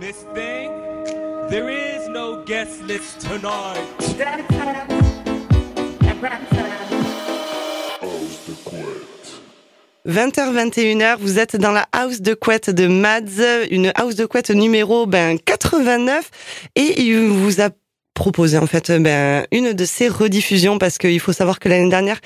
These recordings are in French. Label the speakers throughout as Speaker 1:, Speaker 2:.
Speaker 1: Miss there is no guest list tonight.
Speaker 2: 20h21h, vous êtes dans la house de couette de Mads, une house de couette numéro ben 89 et il vous a proposé en fait ben une de ses rediffusions parce qu'il faut savoir que l'année dernière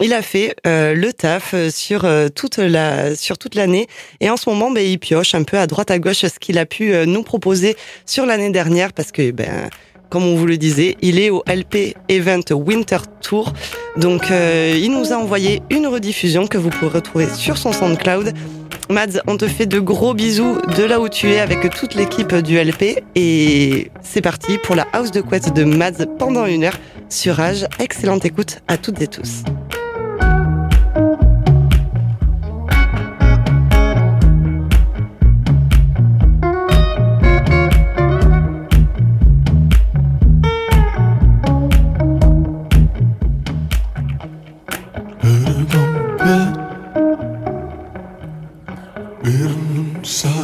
Speaker 2: il a fait euh, le taf sur euh, toute la sur toute l'année et en ce moment ben il pioche un peu à droite à gauche ce qu'il a pu euh, nous proposer sur l'année dernière parce que ben comme on vous le disait, il est au LP Event Winter Tour. Donc il nous a envoyé une rediffusion que vous pourrez retrouver sur son SoundCloud. Mads, on te fait de gros bisous de là où tu es avec toute l'équipe du LP et c'est parti pour la house de couette de Mads pendant une heure sur Rage. Excellente écoute à toutes et tous.
Speaker 3: Eu
Speaker 4: não.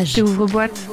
Speaker 5: Rage. ouvre boîte.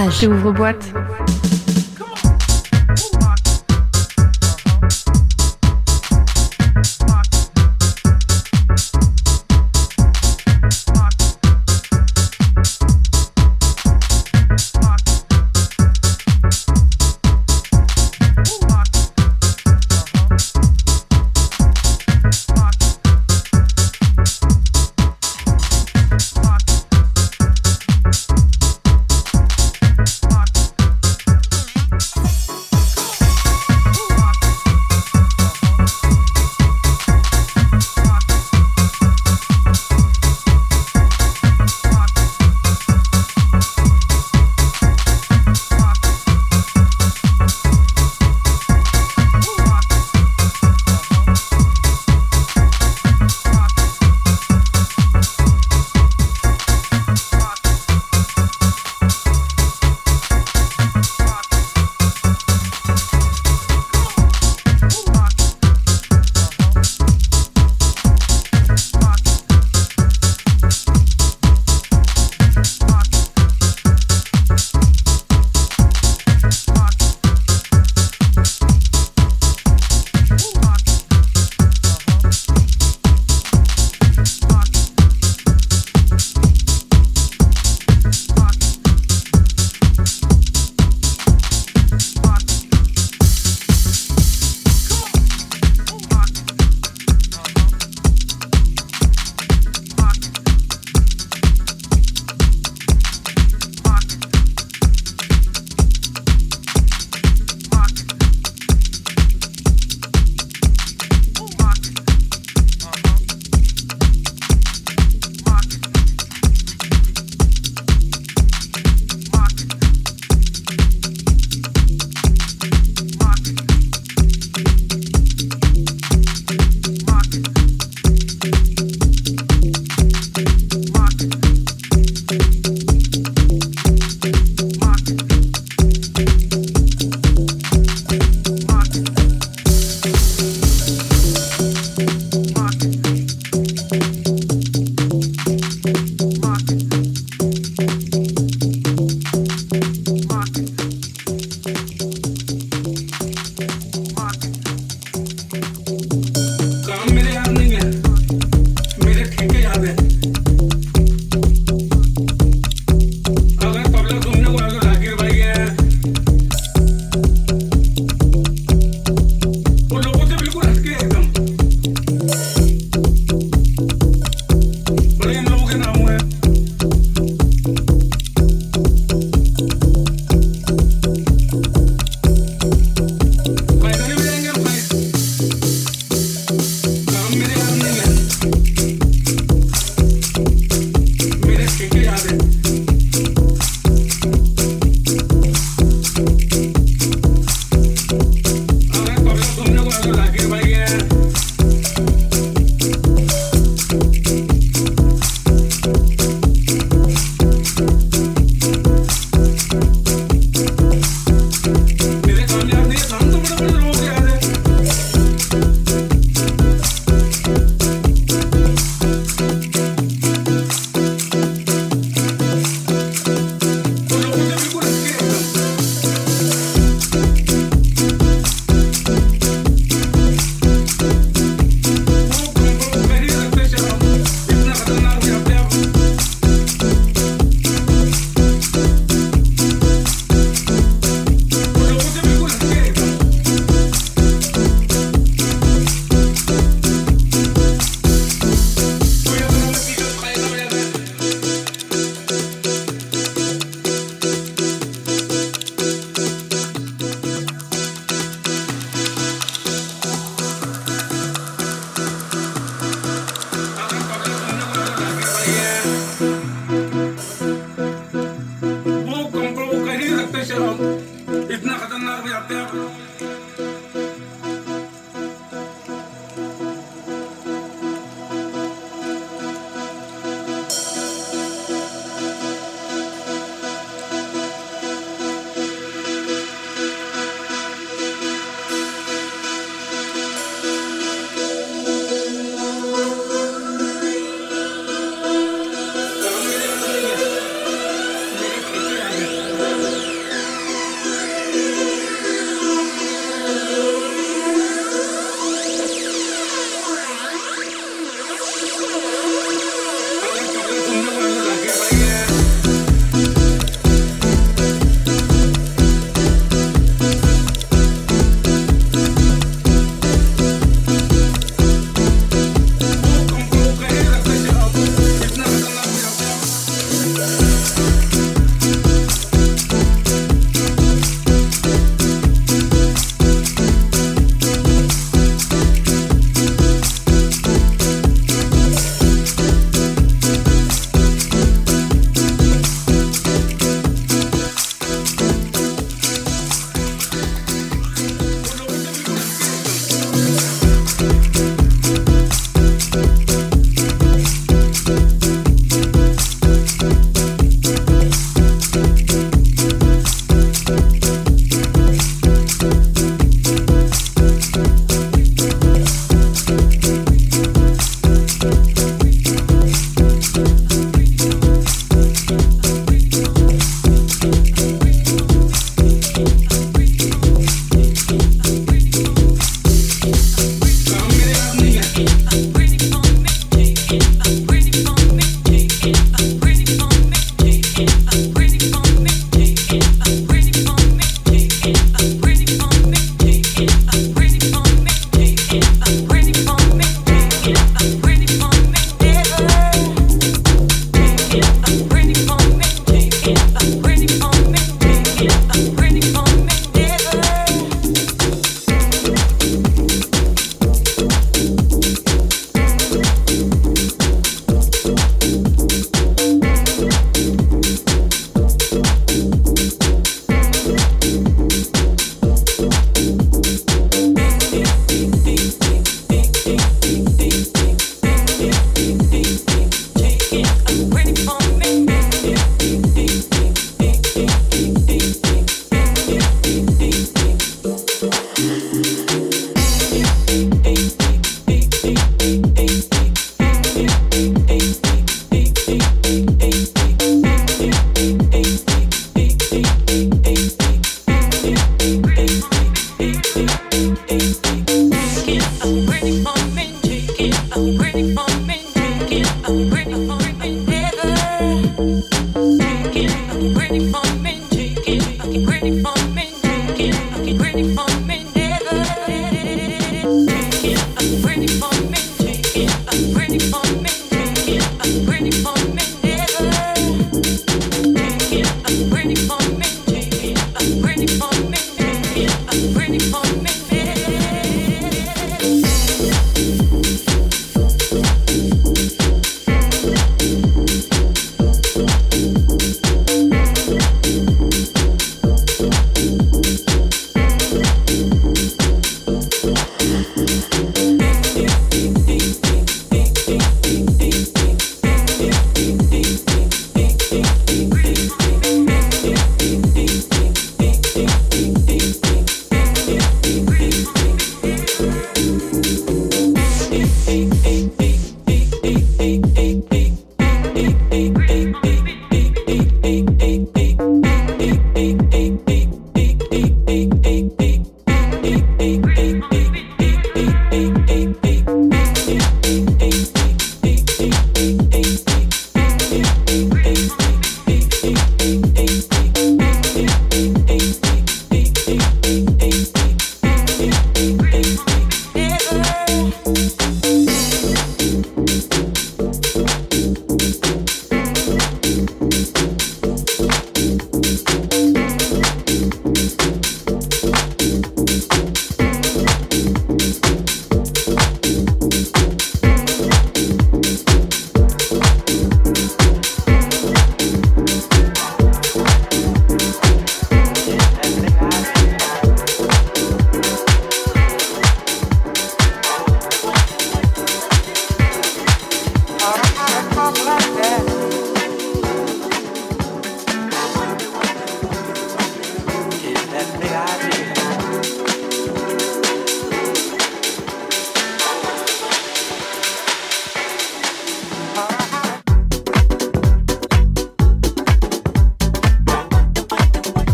Speaker 3: Rage. ouvre boîte.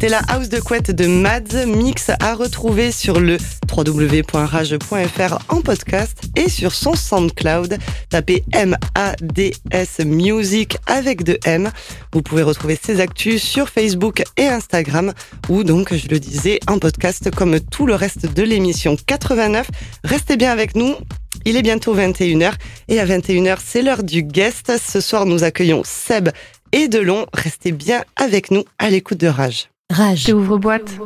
Speaker 2: C'était la house de couette de Mads, mix à retrouver sur le www.rage.fr en podcast et sur son SoundCloud. Tapez M-A-D-S Music avec de M. Vous pouvez retrouver ses actus sur Facebook et Instagram ou donc, je le disais, en podcast comme tout le reste de l'émission 89. Restez bien avec nous. Il est bientôt 21h et à 21h, c'est l'heure du guest. Ce soir, nous accueillons Seb et Delon. Restez bien avec nous à l'écoute de Rage.
Speaker 3: Rage. J'ouvre boîte.